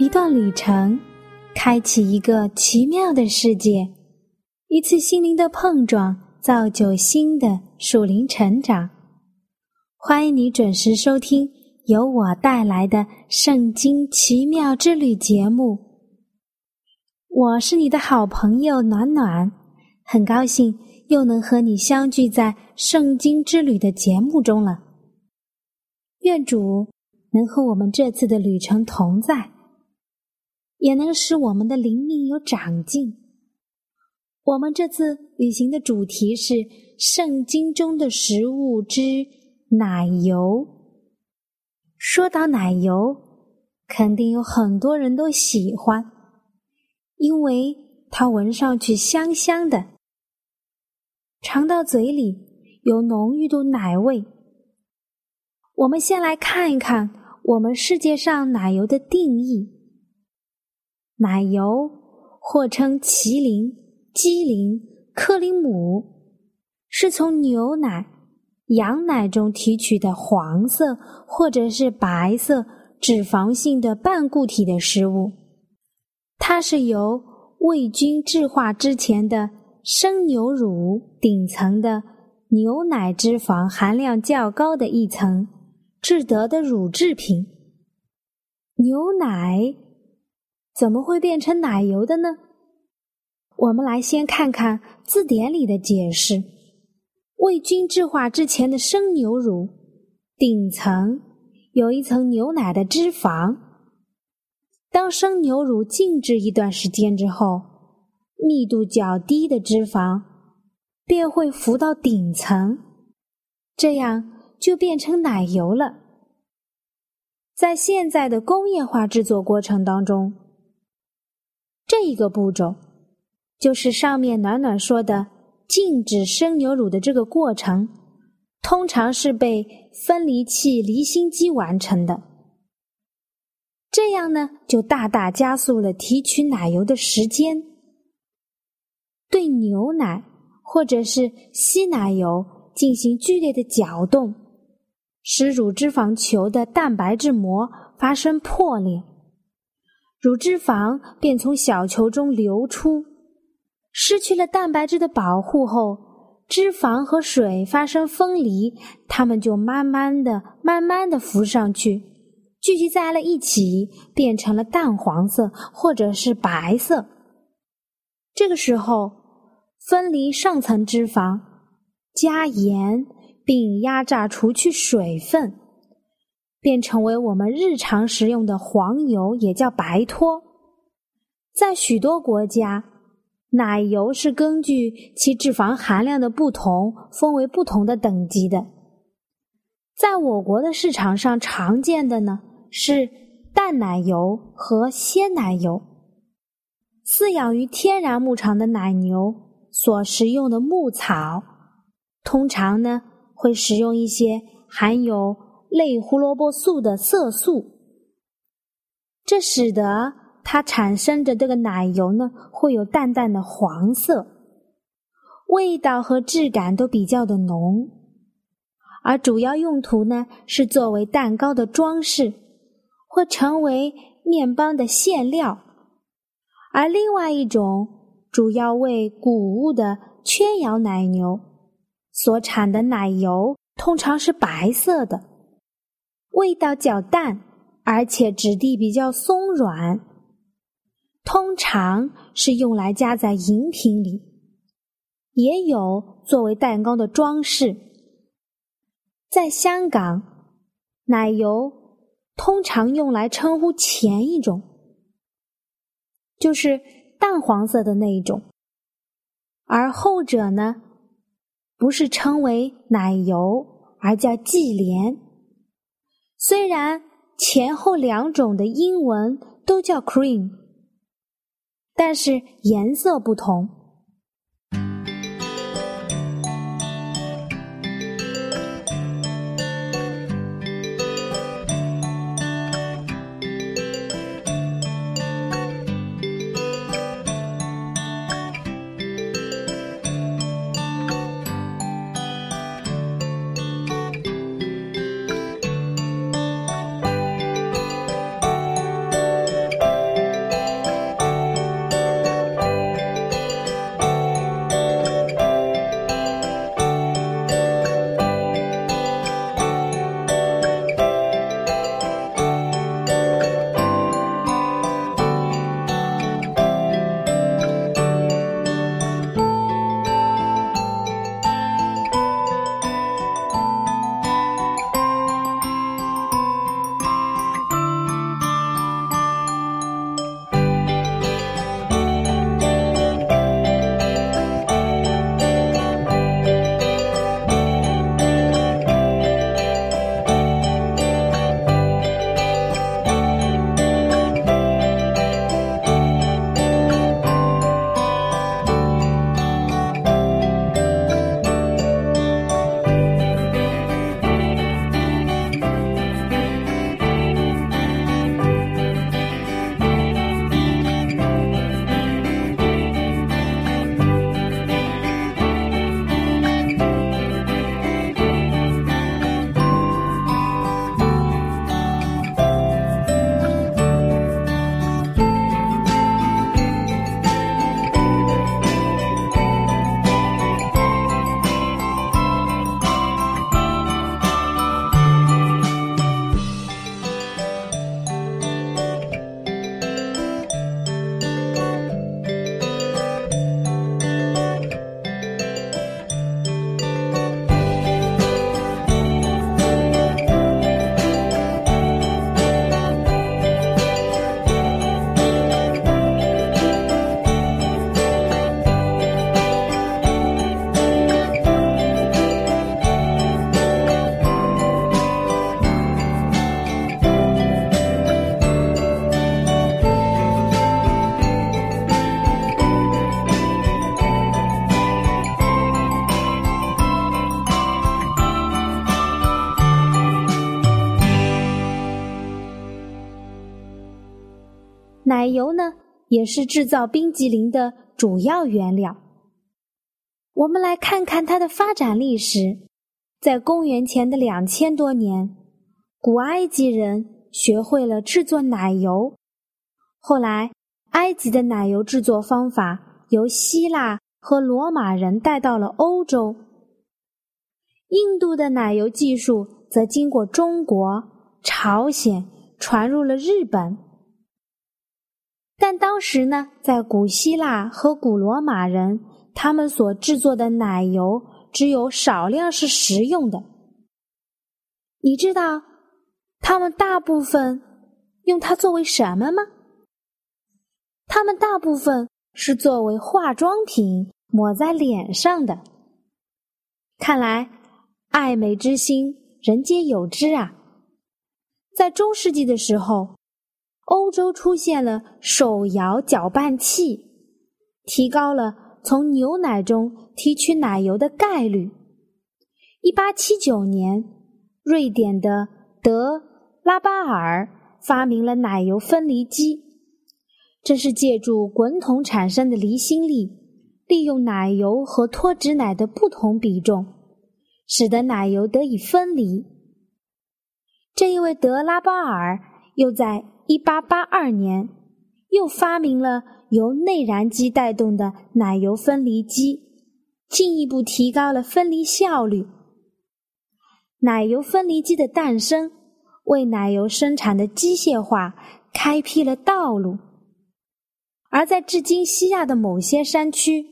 一段旅程，开启一个奇妙的世界；一次心灵的碰撞，造就新的属灵成长。欢迎你准时收听由我带来的《圣经奇妙之旅》节目。我是你的好朋友暖暖，很高兴又能和你相聚在《圣经之旅》的节目中了。愿主能和我们这次的旅程同在。也能使我们的灵命有长进。我们这次旅行的主题是《圣经中的食物之奶油》。说到奶油，肯定有很多人都喜欢，因为它闻上去香香的，尝到嘴里有浓郁的奶味。我们先来看一看我们世界上奶油的定义。奶油，或称麒麟、鸡麟、克林姆，是从牛奶、羊奶中提取的黄色或者是白色脂肪性的半固体的食物。它是由未经制化之前的生牛乳顶层的牛奶脂肪含量较高的一层制得的乳制品。牛奶。怎么会变成奶油的呢？我们来先看看字典里的解释：未经制化之前的生牛乳顶层有一层牛奶的脂肪，当生牛乳静置一段时间之后，密度较低的脂肪便会浮到顶层，这样就变成奶油了。在现在的工业化制作过程当中。这一个步骤，就是上面暖暖说的静止生牛乳的这个过程，通常是被分离器离心机完成的。这样呢，就大大加速了提取奶油的时间。对牛奶或者是稀奶油进行剧烈的搅动，使乳脂肪球的蛋白质膜发生破裂。乳脂肪便从小球中流出，失去了蛋白质的保护后，脂肪和水发生分离，它们就慢慢的、慢慢的浮上去，聚集在了一起，变成了淡黄色或者是白色。这个时候，分离上层脂肪，加盐，并压榨除去水分。便成为我们日常食用的黄油，也叫白脱。在许多国家，奶油是根据其脂肪含量的不同，分为不同的等级的。在我国的市场上常见的呢是淡奶油和鲜奶油。饲养于天然牧场的奶牛所食用的牧草，通常呢会使用一些含有。类胡萝卜素的色素，这使得它产生的这个奶油呢，会有淡淡的黄色，味道和质感都比较的浓，而主要用途呢是作为蛋糕的装饰，或成为面包的馅料，而另外一种主要为谷物的圈养奶牛所产的奶油，通常是白色的。味道较淡，而且质地比较松软，通常是用来加在饮品里，也有作为蛋糕的装饰。在香港，奶油通常用来称呼前一种，就是淡黄色的那一种，而后者呢，不是称为奶油，而叫忌廉。虽然前后两种的英文都叫 cream，但是颜色不同。也是制造冰激凌的主要原料。我们来看看它的发展历史。在公元前的两千多年，古埃及人学会了制作奶油。后来，埃及的奶油制作方法由希腊和罗马人带到了欧洲。印度的奶油技术则经过中国、朝鲜传入了日本。但当时呢，在古希腊和古罗马人，他们所制作的奶油只有少量是食用的。你知道他们大部分用它作为什么吗？他们大部分是作为化妆品抹在脸上的。看来爱美之心，人皆有之啊！在中世纪的时候。欧洲出现了手摇搅拌器，提高了从牛奶中提取奶油的概率。一八七九年，瑞典的德拉巴尔发明了奶油分离机，这是借助滚筒产生的离心力，利用奶油和脱脂奶的不同比重，使得奶油得以分离。这一位德拉巴尔又在。一八八二年，又发明了由内燃机带动的奶油分离机，进一步提高了分离效率。奶油分离机的诞生，为奶油生产的机械化开辟了道路。而在至今西亚的某些山区，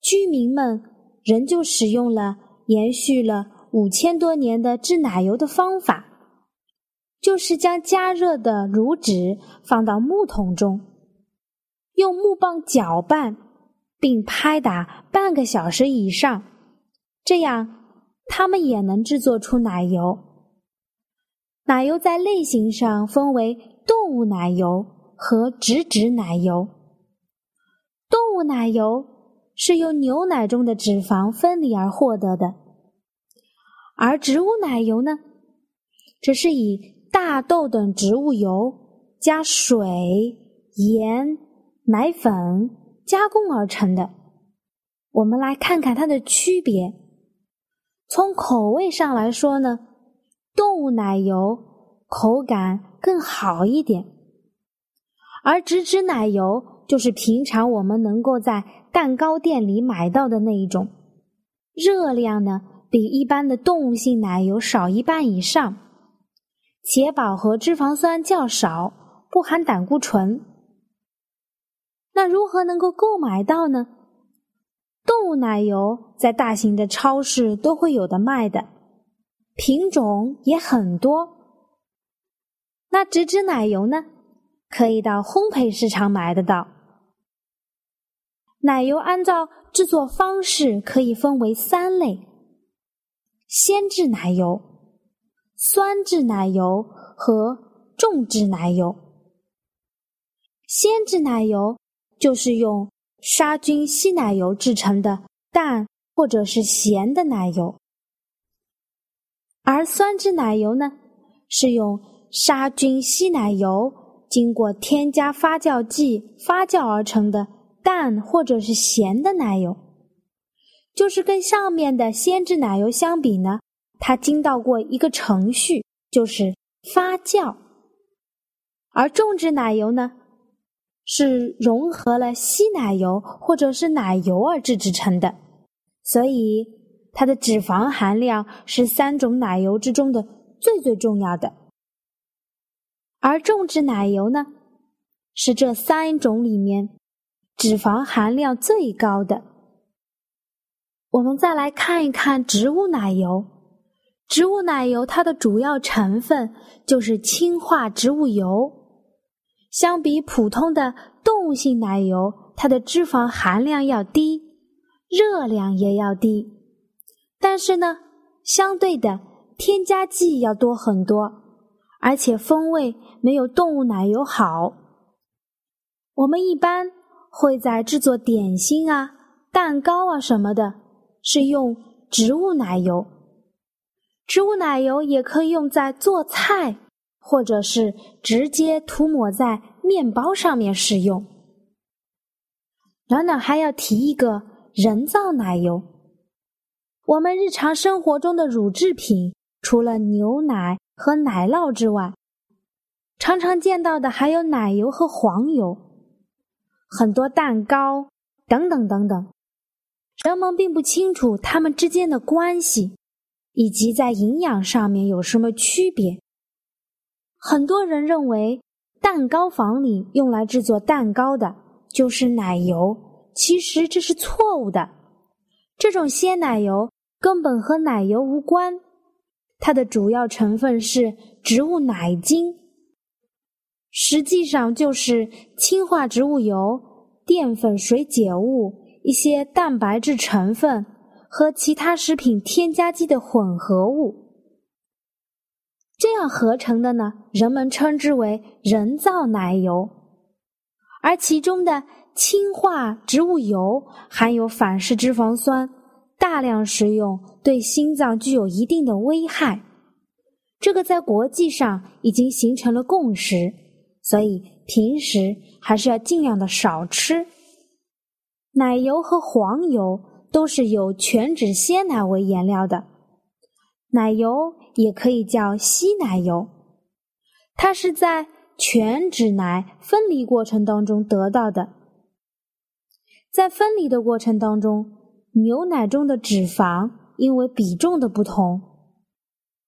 居民们仍旧使用了延续了五千多年的制奶油的方法。就是将加热的乳脂放到木桶中，用木棒搅拌，并拍打半个小时以上，这样它们也能制作出奶油。奶油在类型上分为动物奶油和植脂奶油。动物奶油是由牛奶中的脂肪分离而获得的，而植物奶油呢，则是以大豆等植物油加水、盐、奶粉加工而成的。我们来看看它的区别。从口味上来说呢，动物奶油口感更好一点，而植脂奶油就是平常我们能够在蛋糕店里买到的那一种，热量呢比一般的动物性奶油少一半以上，且饱和脂肪酸较少，不含胆固醇。那如何能够购买到呢？动物奶油在大型的超市都会有的卖的，品种也很多。那植脂奶油呢？可以到烘焙市场买得到。奶油按照制作方式可以分为三类：鲜制奶油、酸制奶油和重质奶油。鲜制奶油就是用。杀菌稀奶油制成的淡或者是咸的奶油，而酸质奶油呢，是用杀菌稀奶油经过添加发酵剂发酵而成的淡或者是咸的奶油。就是跟上面的鲜制奶油相比呢，它经到过一个程序，就是发酵，而种植奶油呢。是融合了稀奶油或者是奶油而制制成的，所以它的脂肪含量是三种奶油之中的最最重要的。而种植奶油呢，是这三种里面脂肪含量最高的。我们再来看一看植物奶油，植物奶油它的主要成分就是氢化植物油。相比普通的动物性奶油，它的脂肪含量要低，热量也要低，但是呢，相对的添加剂要多很多，而且风味没有动物奶油好。我们一般会在制作点心啊、蛋糕啊什么的，是用植物奶油。植物奶油也可以用在做菜。或者是直接涂抹在面包上面使用。暖暖还要提一个人造奶油。我们日常生活中的乳制品，除了牛奶和奶酪之外，常常见到的还有奶油和黄油，很多蛋糕等等等等。人们并不清楚它们之间的关系，以及在营养上面有什么区别。很多人认为，蛋糕房里用来制作蛋糕的就是奶油，其实这是错误的。这种鲜奶油根本和奶油无关，它的主要成分是植物奶精，实际上就是氢化植物油、淀粉水解物、一些蛋白质成分和其他食品添加剂的混合物。这样合成的呢，人们称之为人造奶油，而其中的氢化植物油含有反式脂肪酸，大量食用对心脏具有一定的危害。这个在国际上已经形成了共识，所以平时还是要尽量的少吃。奶油和黄油都是有全脂鲜奶为原料的，奶油。也可以叫稀奶油，它是在全脂奶分离过程当中得到的。在分离的过程当中，牛奶中的脂肪因为比重的不同，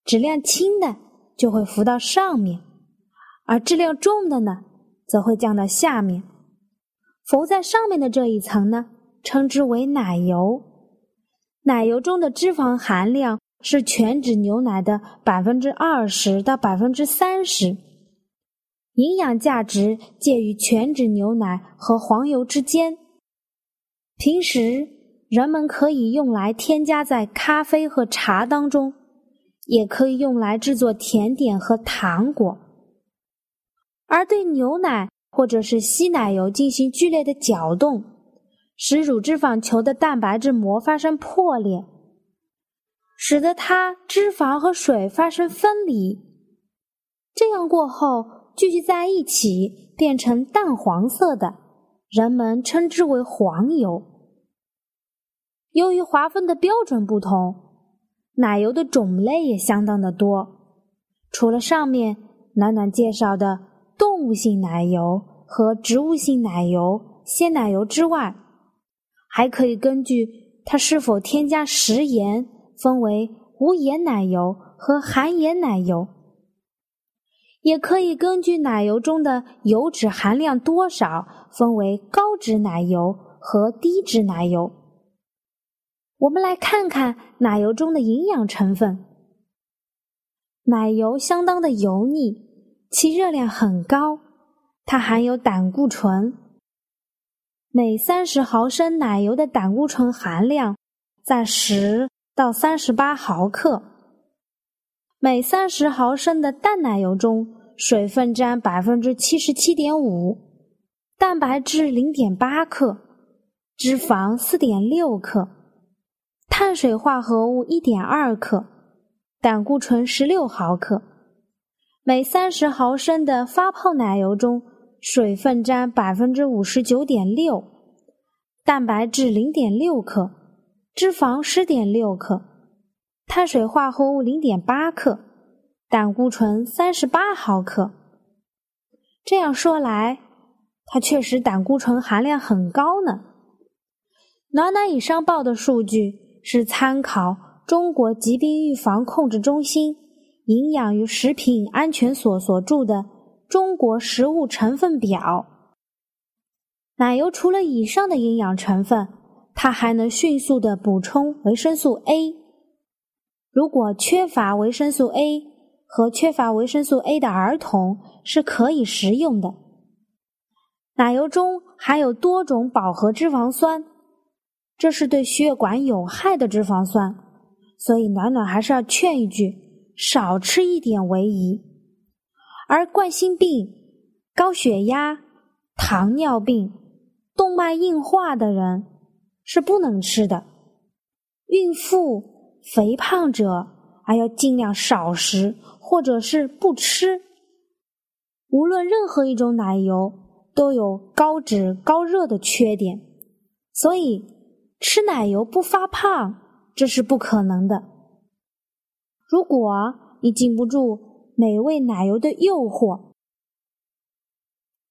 质量轻的就会浮到上面，而质量重的呢，则会降到下面。浮在上面的这一层呢，称之为奶油。奶油中的脂肪含量。是全脂牛奶的百分之二十到百分之三十，营养价值介于全脂牛奶和黄油之间。平时人们可以用来添加在咖啡和茶当中，也可以用来制作甜点和糖果。而对牛奶或者是稀奶油进行剧烈的搅动，使乳脂肪球的蛋白质膜发生破裂，使得它脂肪和水发生分离，这样过后聚集在一起变成淡黄色的，人们称之为黄油。由于划分的标准不同，奶油的种类也相当的多。除了上面暖暖介绍的动物性奶油和植物性奶油、鲜奶油之外，还可以根据它是否添加食盐，分为无盐奶油和含盐奶油。也可以根据奶油中的油脂含量多少，分为高脂奶油和低脂奶油。我们来看看奶油中的营养成分。奶油相当的油腻，其热量很高，它含有胆固醇。每三十毫升奶油的胆固醇含量在十到三十八毫克。每三十毫升的淡奶油中，水分占百分之七十七点五，蛋白质零点八克，脂肪四点六克。碳水化合物一点二克，胆固醇十六毫克。每三十毫升的发泡奶油中，水分占百分之五十九点六，蛋白质零点六克，脂肪十点六克，碳水化合物零点八克，胆固醇三十八毫克。这样说来，它确实胆固醇含量很高呢。暖暖以上报的数据。是参考中国疾病预防控制中心营养与食品安全所所著的《中国食物成分表》。奶油除了以上的营养成分，它还能迅速的补充维生素 A。如果缺乏维生素 A 和缺乏维生素 A 的儿童是可以食用的。奶油中含有多种饱和脂肪酸。这是对血管有害的脂肪酸，所以暖暖还是要劝一句：少吃一点为宜。而冠心病、高血压、糖尿病、动脉硬化的人是不能吃的。孕妇、肥胖者还要尽量少食，或者是不吃。无论任何一种奶油都有高脂、高热的缺点，所以。吃奶油不发胖，这是不可能的。如果你禁不住美味奶油的诱惑，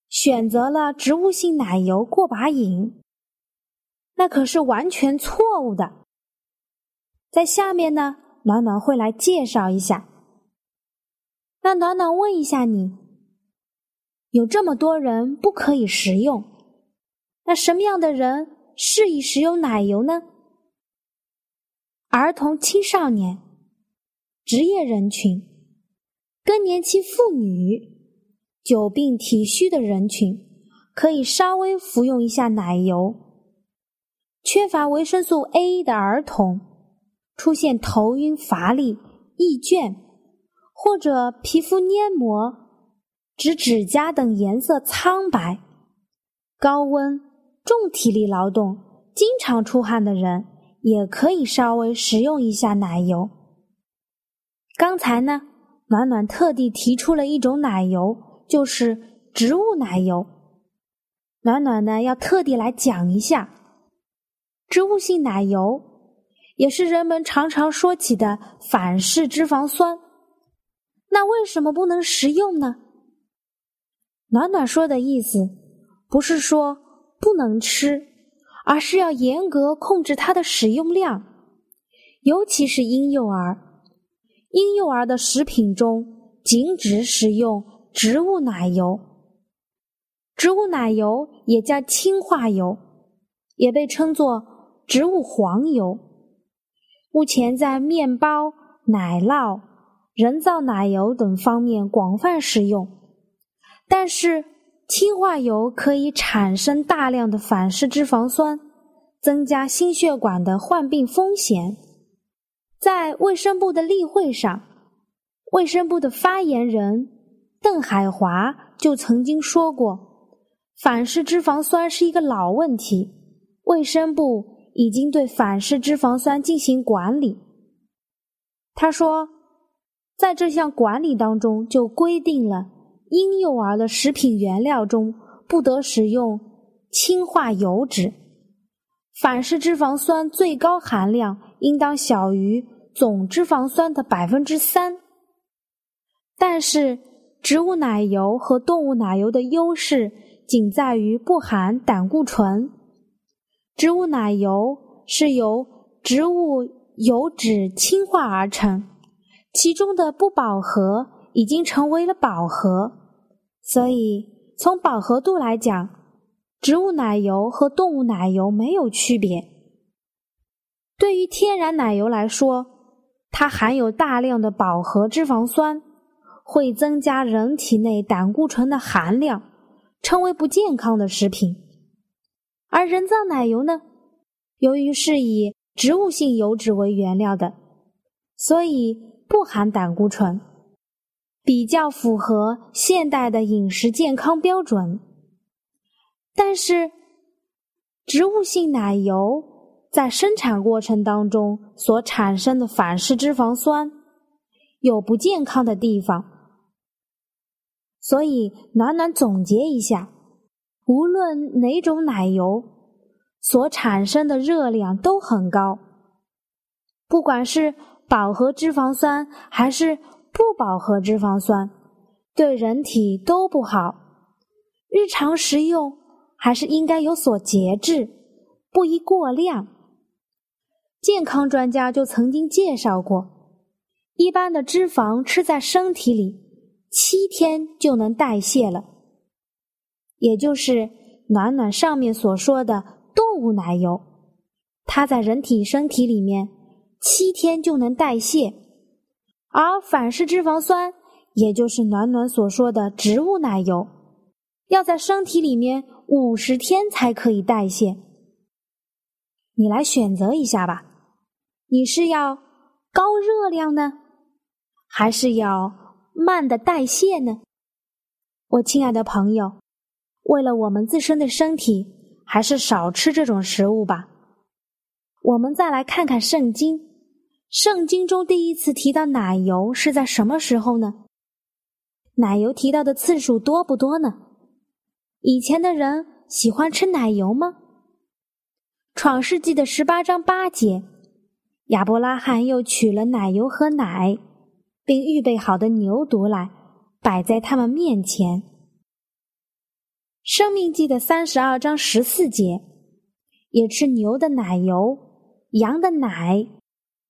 选择了植物性奶油过把瘾，那可是完全错误的。在下面呢，暖暖会来介绍一下。那暖暖问一下你：有这么多人不可以食用，那什么样的人？适宜食用奶油呢？儿童、青少年、职业人群、更年期妇女、久病体虚的人群，可以稍微服用一下奶油。缺乏维生素 A 的儿童，出现头晕、乏力、易倦，或者皮肤黏膜、指指甲等颜色苍白，高温。重体力劳动、经常出汗的人也可以稍微食用一下奶油。刚才呢，暖暖特地提出了一种奶油，就是植物奶油。暖暖呢要特地来讲一下，植物性奶油也是人们常常说起的反式脂肪酸。那为什么不能食用呢？暖暖说的意思不是说。不能吃，而是要严格控制它的使用量，尤其是婴幼儿。婴幼儿的食品中禁止使用植物奶油。植物奶油也叫氢化油，也被称作植物黄油。目前在面包、奶酪、人造奶油等方面广泛使用，但是。氢化油可以产生大量的反式脂肪酸，增加心血管的患病风险。在卫生部的例会上，卫生部的发言人邓海华就曾经说过，反式脂肪酸是一个老问题，卫生部已经对反式脂肪酸进行管理。他说，在这项管理当中就规定了，婴幼儿的食品原料中不得使用氢化油脂，反式脂肪酸最高含量应当小于。总脂肪酸的百分之三，但是植物奶油和动物奶油的优势仅在于不含胆固醇。植物奶油是由植物油脂氢化而成，其中的不饱和已经成为了饱和，所以从饱和度来讲，植物奶油和动物奶油没有区别。对于天然奶油来说，它含有大量的饱和脂肪酸，会增加人体内胆固醇的含量，称为不健康的食品。而人造奶油呢，由于是以植物性油脂为原料的，所以不含胆固醇，比较符合现代的饮食健康标准。但是，植物性奶油。在生产过程当中所产生的反式脂肪酸有不健康的地方，所以暖暖总结一下：无论哪种奶油所产生的热量都很高，不管是饱和脂肪酸还是不饱和脂肪酸，对人体都不好。日常食用还是应该有所节制，不宜过量。健康专家就曾经介绍过，一般的脂肪吃在身体里七天就能代谢了，也就是暖暖上面所说的动物奶油，它在人体身体里面七天就能代谢，而反式脂肪酸，也就是暖暖所说的植物奶油，要在身体里面五十天才可以代谢。你来选择一下吧。你是要高热量呢，还是要慢的代谢呢？我亲爱的朋友，为了我们自身的身体，还是少吃这种食物吧。我们再来看看圣经，圣经中第一次提到奶油是在什么时候呢？奶油提到的次数多不多呢？以前的人喜欢吃奶油吗？创世纪的十八章八节。亚伯拉罕又取了奶油和奶，并预备好的牛犊来，摆在他们面前。生命记的三十二章十四节，也吃牛的奶油、羊的奶、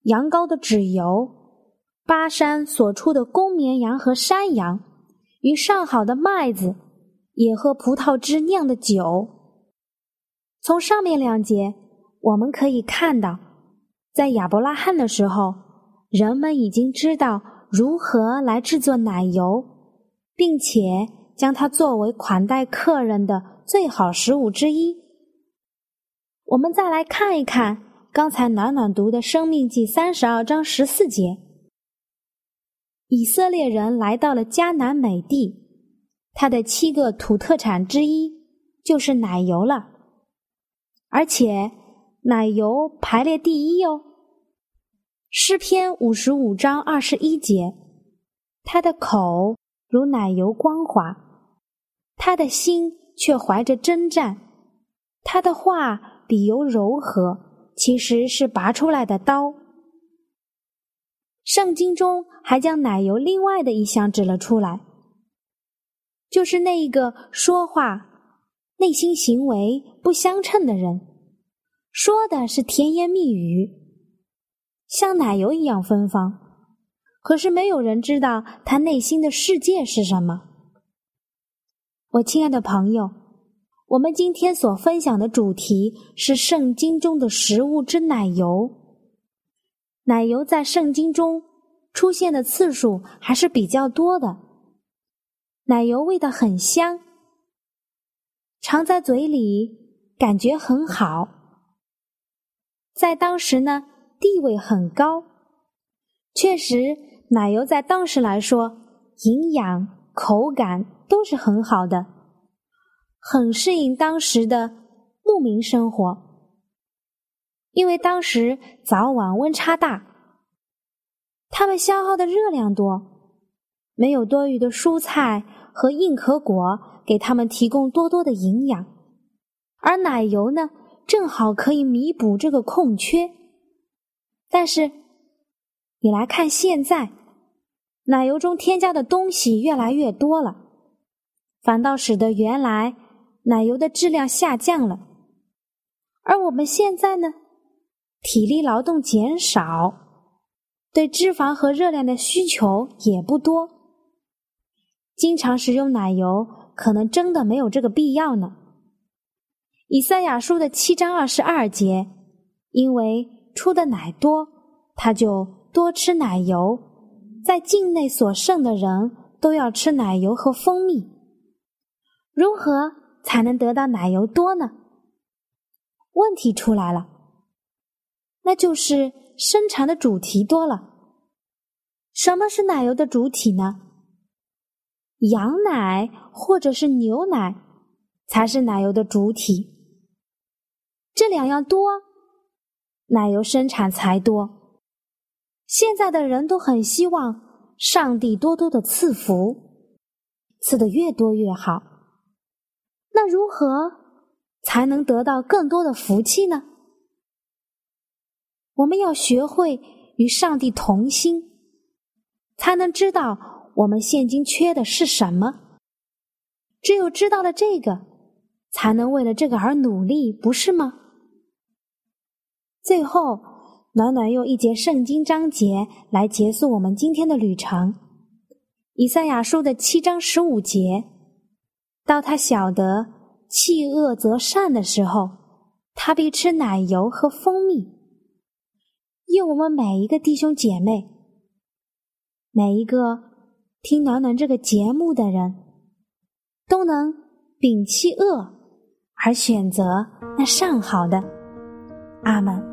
羊羔的脂油、巴山所出的公绵羊和山羊，与上好的麦子，也喝葡萄汁酿的酒。从上面两节，我们可以看到。在亚伯拉罕的时候，人们已经知道如何来制作奶油，并且将它作为款待客人的最好食物之一。我们再来看一看刚才暖暖读的《生命记》三十二章十四节：以色列人来到了迦南美地，他的七个土特产之一就是奶油了，而且。奶油排列第一哦，诗篇五十五章二十一节，他的口如奶油光滑，他的心却怀着征战，他的话比油柔和，其实是拔出来的刀。圣经中还将奶油另外的一项指了出来，就是那一个说话内心行为不相称的人。说的是甜言蜜语，像奶油一样芬芳，可是没有人知道他内心的世界是什么。我亲爱的朋友，我们今天所分享的主题是圣经中的食物之奶油。奶油在圣经中出现的次数还是比较多的，奶油味道很香，尝在嘴里感觉很好。在当时呢，地位很高，确实，奶油在当时来说，营养、口感都是很好的，很适应当时的牧民生活。因为当时早晚温差大，他们消耗的热量多，没有多余的蔬菜和硬壳果给他们提供多多的营养，而奶油呢，正好可以弥补这个空缺。但是。你来看，现在奶油中添加的东西越来越多了，反倒使得原来奶油的质量下降了。而我们现在呢，体力劳动减少，对脂肪和热量的需求也不多，经常食用奶油可能真的没有这个必要呢。以赛亚书的七章二十二节，因为出的奶多，他就。多吃奶油，在境内所剩的人都要吃奶油和蜂蜜。如何才能得到奶油多呢？问题出来了，那就是生产的主题多了。什么是奶油的主体呢？羊奶或者是牛奶才是奶油的主体。这两样多，奶油生产才多。现在的人都很希望上帝多多的赐福，赐的越多越好。那如何才能得到更多的福气呢？我们要学会与上帝同心，才能知道我们现今缺的是什么。只有知道了这个，才能为了这个而努力，不是吗？最后。暖暖用一节圣经章节来结束我们今天的旅程。以赛亚书的七章十五节，到他晓得弃恶则善的时候，他必吃奶油和蜂蜜。愿我们每一个弟兄姐妹，每一个听暖暖这个节目的人，都能摒弃恶，而选择那上好的。阿门。